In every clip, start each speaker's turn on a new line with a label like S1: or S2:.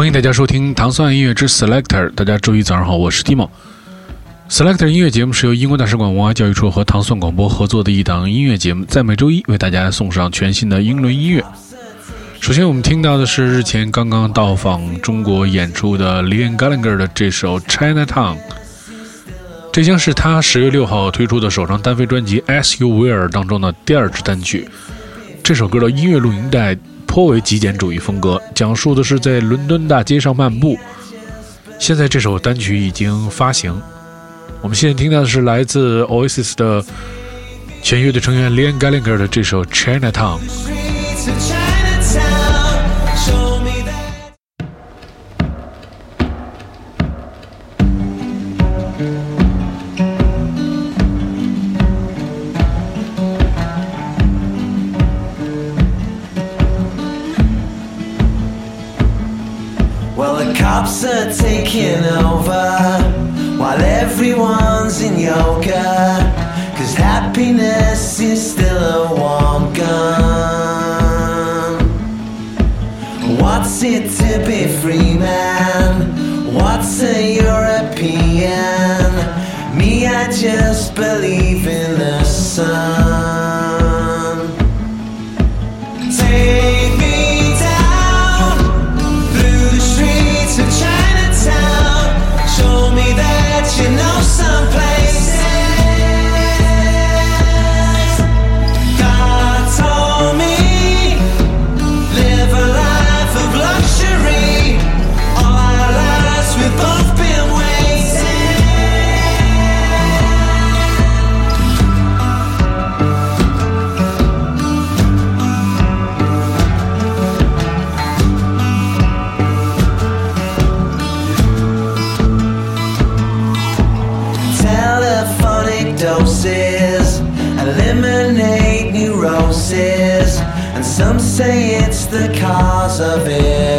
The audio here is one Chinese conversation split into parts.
S1: 欢迎大家收听糖蒜音乐之 Selector。大家周一早上好，我是 Timo。Selector 音乐节目是由英国大使馆文化教育处和糖蒜广播合作的一档音乐节目，在每周一为大家送上全新的英伦音乐。首先，我们听到的是日前刚刚到访中国演出的 Liam Gallagher 的这首《Chinatown》，这将是他十月六号推出的首张单飞专辑《As You Will》当中的第二支单曲。这首歌的音乐录音带。颇为极简主义风格，讲述的是在伦敦大街上漫步。现在这首单曲已经发行，我们现在听到的是来自 Oasis 的全乐队成员 Liam Gallagher 的这首《Chinatown》。
S2: Is still a warm gun. What's it to be free, man? What's a European? Me, I just believe in the sun. nossa.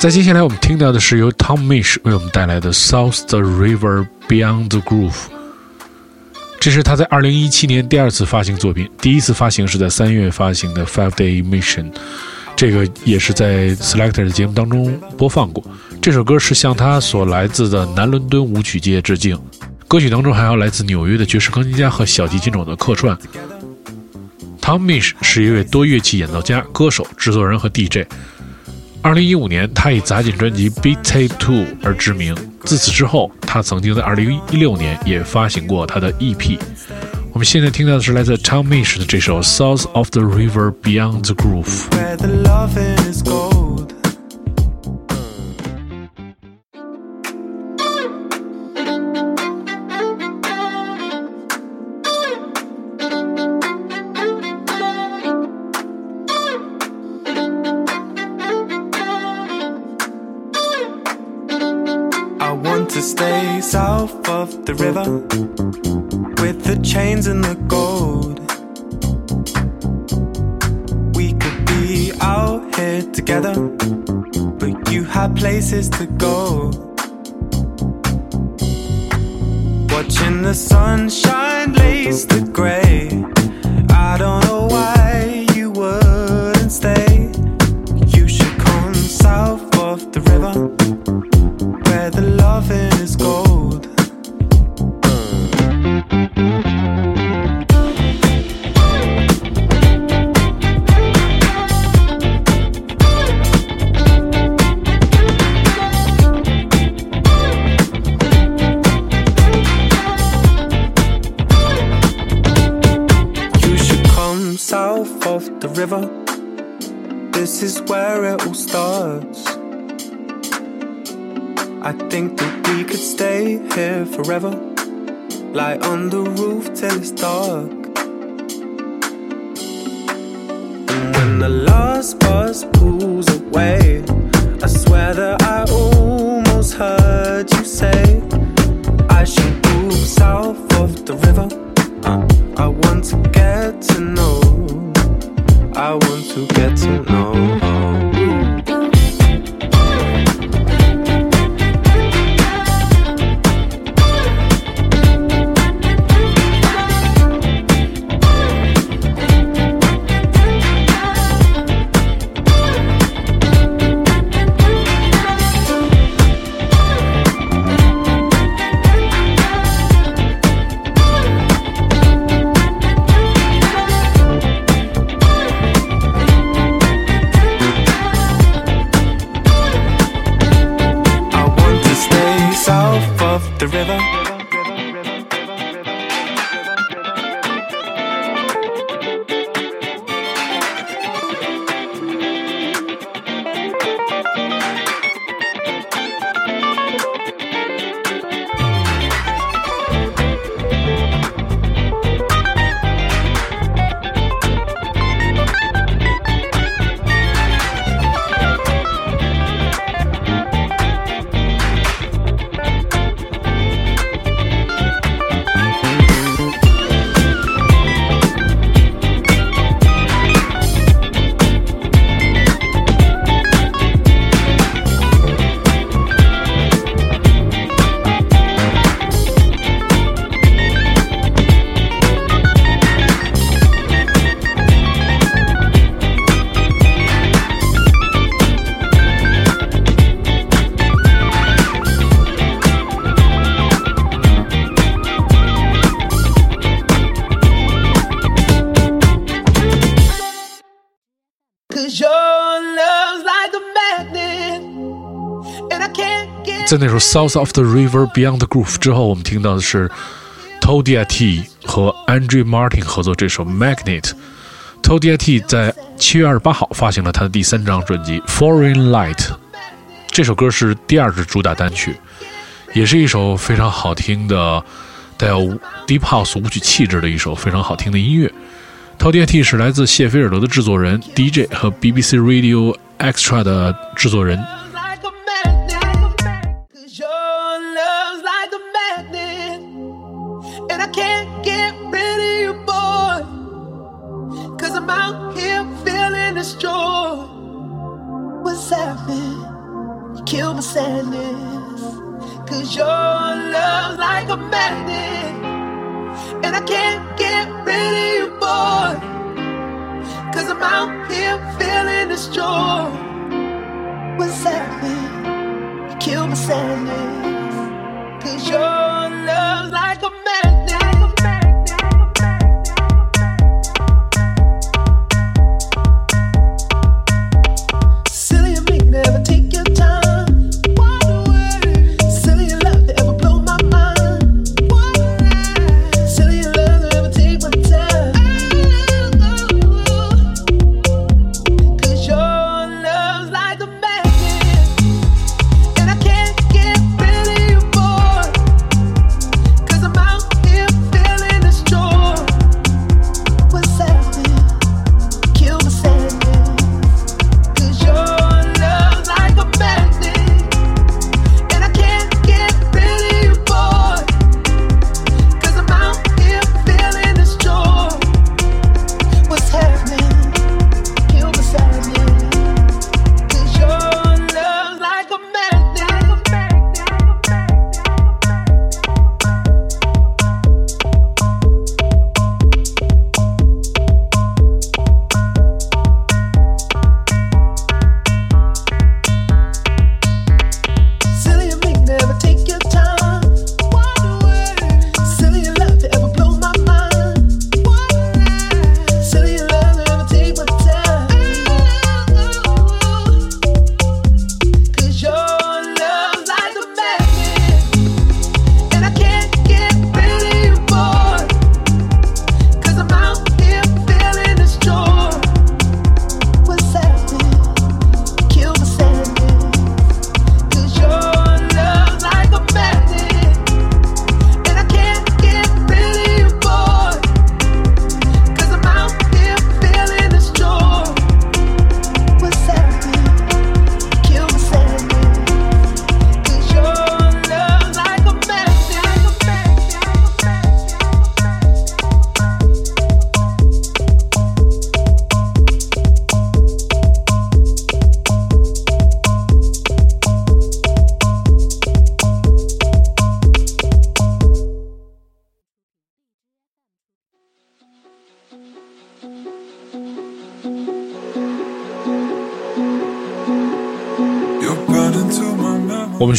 S2: 在接下来我们听到的是由
S1: Tom Mish 为我们带来的《South the River Beyond the Groove》，这是他在2017年第二次发行作品，第一次发行是在三月发行的《Five Day Mission》。这个也是在 Selector 的节目当中播放过。这首歌是向他所来自的南伦敦舞曲界致敬。歌曲当中还有来自纽约的爵士钢琴家和小提琴手的客串。Tom Mish 是一位多乐器演奏家、歌手、制作人和 DJ。二零一五年，他以杂技专辑《Beat Tape Two》而知名。自此之后，他曾经在二零一六年也发行过他的 EP。我们现在听到的是来自 Tom Mish 的这首《South of the River Beyond the Groove》。
S3: Places to go. Watching the sunshine lace the grey. I don't know why forever. Lie on the roof till it's dark. And when the last bus pulls away, I swear that I almost heard you say, I should move south of the river.
S1: 在那首《South of the River Beyond the Groove》之后，我们听到的是 Todia T 和 Andrew Martin 合作这首《Magnet》。Todia T 在七月二十八号发行了他的第三张专辑《Foreign Light》，这首歌是第二支主打单曲，也是一首非常好听的带有 Deep House 舞曲气质的一首非常好听的音乐。Todia T 是来自谢菲尔德的制作人、DJ 和 BBC Radio Extra 的制作人。
S4: kill my sadness. Cause your love's like a magnet. And I can't get rid of you, boy. Cause I'm out here feeling this joy. With sadness, kill my sadness. Cause your love's like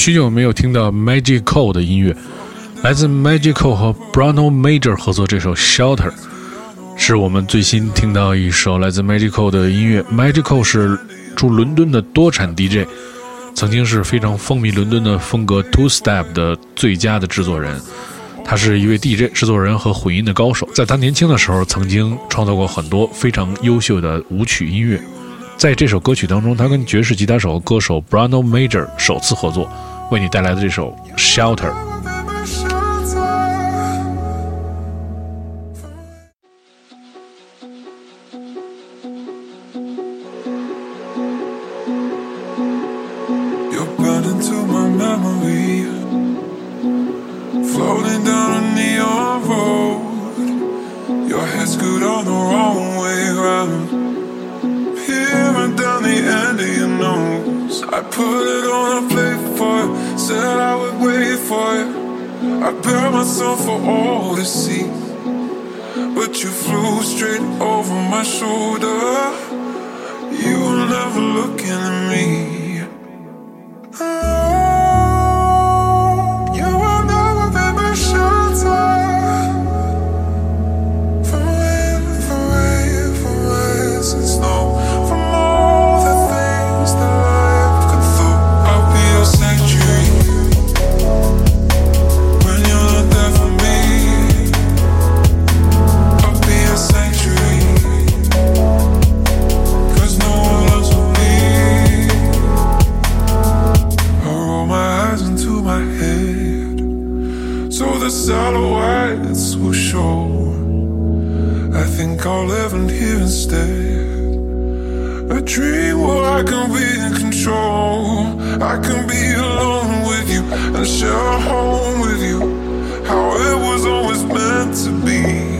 S1: 许久没有听到 Magical 的音乐，来自 Magical 和 Bruno Major 合作这首 Shelter，是我们最新听到一首来自 Magical 的音乐。Magical 是住伦敦的多产 DJ，曾经是非常风靡伦敦的风格 Two Step 的最佳的制作人。他是一位 DJ 制作人和混音的高手，在他年轻的时候，曾经创作过很多非常优秀的舞曲音乐。在这首歌曲当中，他跟爵士吉他手歌手 Bruno Major 首次合作。为你带来的这首 shelter
S5: flew straight over my shoulder. You were never looking at me. I can be alone with you and share a home with you. How it was always meant to be.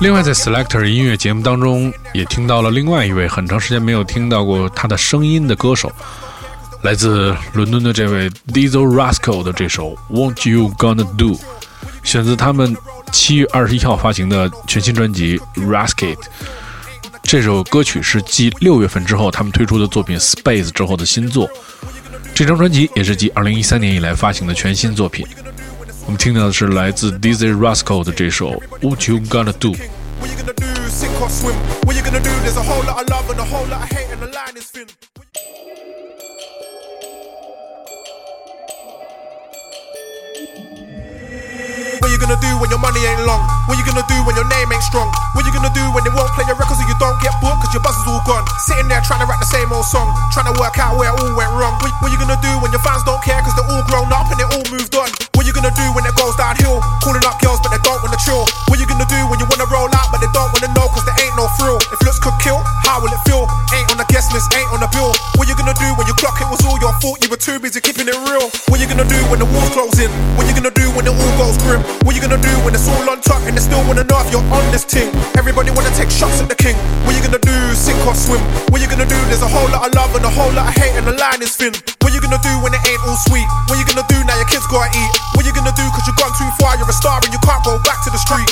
S1: 另外，在 Selector 音乐节目当中，也听到了另外一位很长时间没有听到过他的声音的歌手，来自伦敦的这位 Diesel Rascal 的这首《What You Gonna Do》，选自他们七月二十一号发行的全新专辑《Rascal》。这首歌曲是继六月份之后他们推出的作品《Space》之后的新作。这张专辑也是继二零一三年以来发行的全新作品。我们听到的是来自 Dizzy Rascal 的这首 What You Gonna Do。
S6: What you gonna do? Sink or swim? What you gonna do? There's a whole lot of love and a whole lot of hate, and the line is thin. What you gonna do when your money ain't long? What you gonna do when your song, trying to work out where it all went wrong. What, what you gonna do when your fans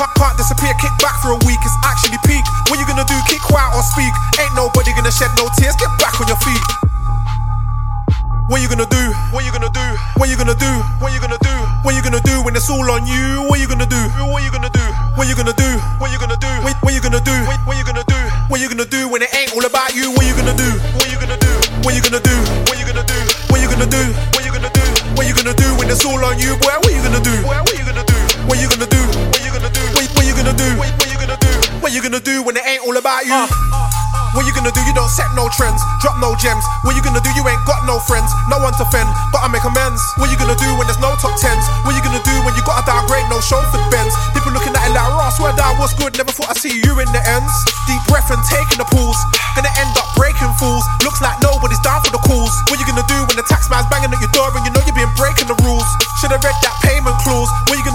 S6: Can't, can't disappear, kick back for a week. It's actually peak. What you gonna do? Keep quiet or speak? Ain't nobody gonna shed no tears. Get back on your feet. What you gonna do? What you gonna do? What you gonna do? What you gonna do? What you gonna do when it's all on you? What you gonna do? What you gonna do? What you gonna do? What you gonna do? What, you gonna do? What, you gonna do? What you gonna do when it ain't all about you? What you gonna do? What you gonna do? What you gonna do? What you gonna do? What you gonna do? What you gonna do? What you gonna do when it's all on you, boy? What you gonna do? What you gonna do when it ain't all about you? Uh, uh, uh. What you gonna do? You don't set no trends, drop no gems. What you gonna do? You ain't got no friends, no one to fend, but I make amends. What you gonna do when there's no top tens? What you gonna do when you gotta downgrade, no chauffeur Benz? People looking at it like, Ross, swear that was good, never thought I'd see you in the ends. Deep breath and taking the pulls, gonna end up breaking fools. Looks like nobody's down for the calls. What you gonna do when the tax man's banging at your door and you know you've been breaking the rules? Should've read that payment clause. What you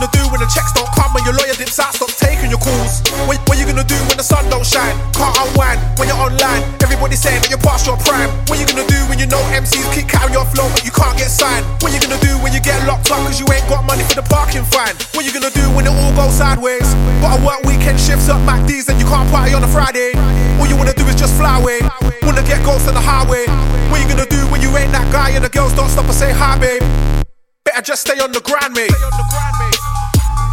S6: your prime. What you gonna do when you know MCs keep carrying your flow but you can't get signed? What you gonna do when you get locked up cause you ain't got money for the parking fine? What you gonna do when it all goes sideways? Gotta work weekend shifts up MacD's and you can't party on a Friday. All you wanna do is just fly away. Wanna get ghosts on the highway. What you gonna do when you ain't that guy and the girls don't stop and say hi, babe? Better just stay on the grind, mate.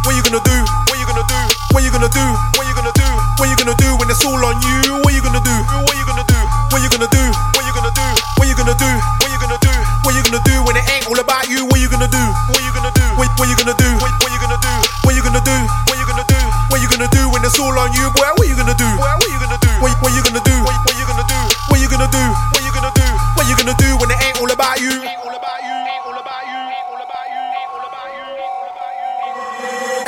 S6: What you gonna do? What you gonna do? What you gonna do? What you gonna do? What you gonna do when it's all on you? What you gonna do? What you gonna do? What you gonna do? What you gonna do? What you gonna do? What you gonna do? What you gonna do when it ain't all about you? What you gonna do? What you gonna do? What, you gonna do? What, you gonna do? What you gonna do? What you gonna do? What you gonna do when it's all on you, boy? What you gonna do? What you gonna do? What, you gonna do? What you gonna do? What you gonna do? What you gonna do? What you gonna do when it ain't all about you?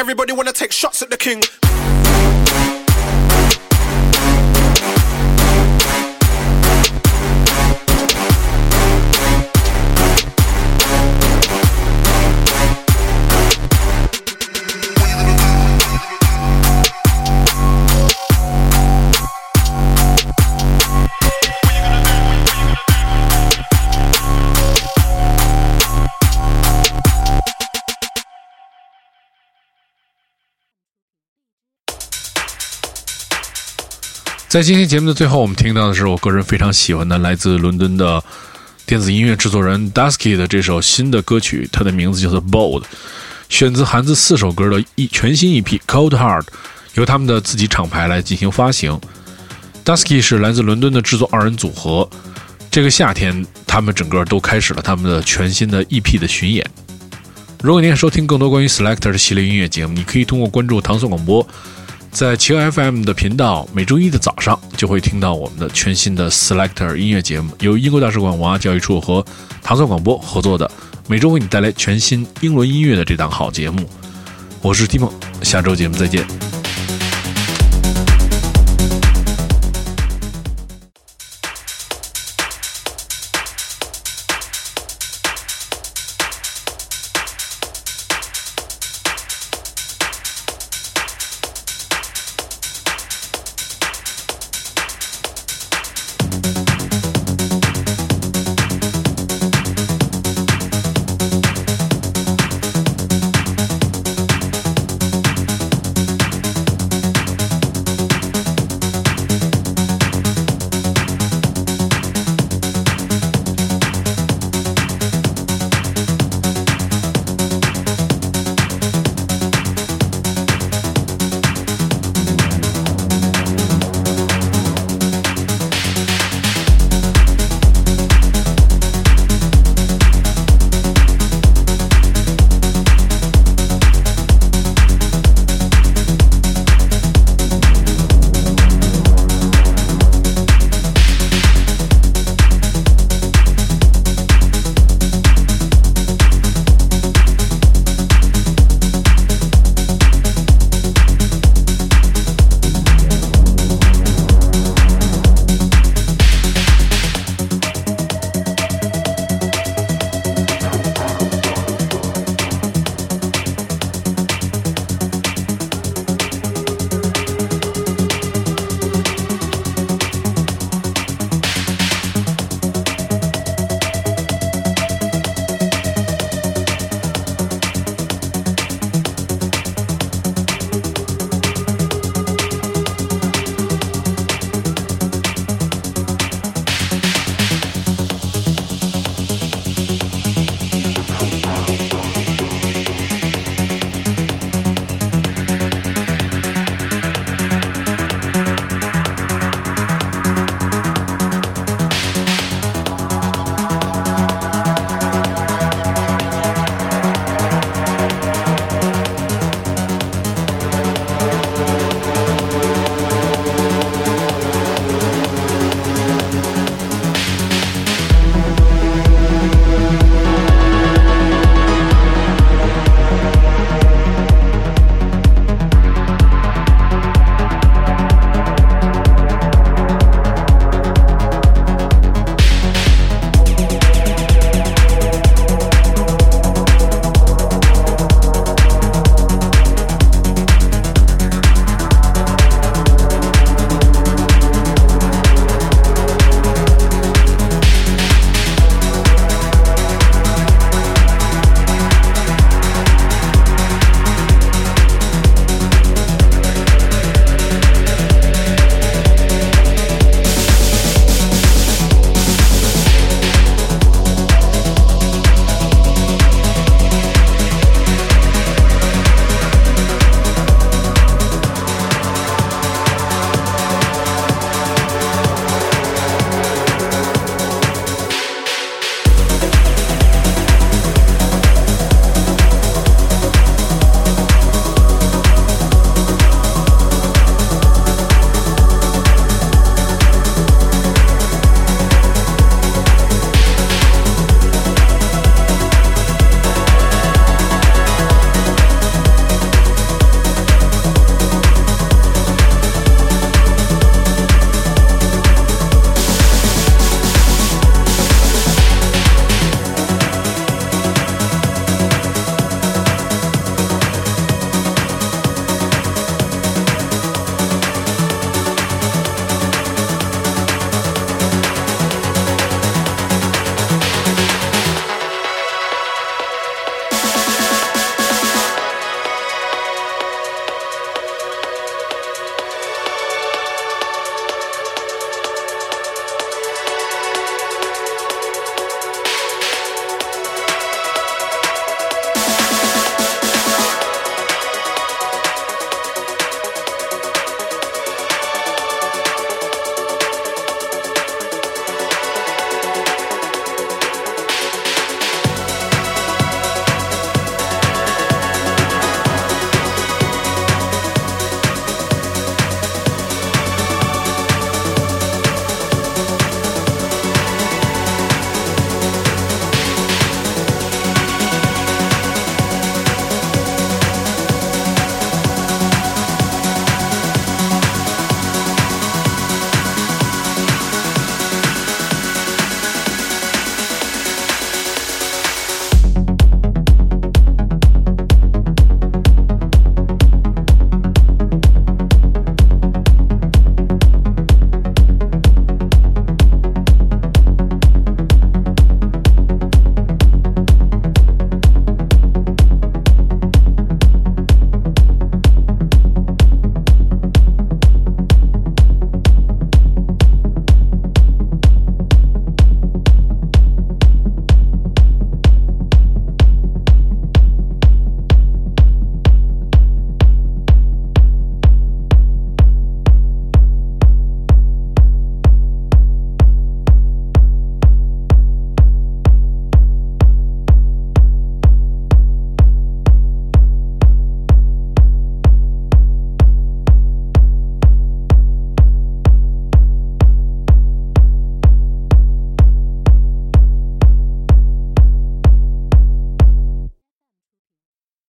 S6: Everybody wanna take shots at the king.
S1: 在今天节目的最后，我们听到的是我个人非常喜欢的来自伦敦的电子音乐制作人 Dusky 的这首新的歌曲，它的名字叫做《Bold》，选自含自四首歌的一全新 EP《Cold Hard》，由他们的自己厂牌来进行发行。Dusky 是来自伦敦的制作二人组合，这个夏天他们整个都开始了他们的全新的 EP 的巡演。如果您想收听更多关于 Selector 的系列音乐节目，你可以通过关注糖蒜广播。在企鹅 FM 的频道，每周一的早上就会听到我们的全新的 Selector 音乐节目，由英国大使馆文化教育处和唐宋广播合作的，每周为你带来全新英伦音乐的这档好节目。我是 Tim，下周节目再见。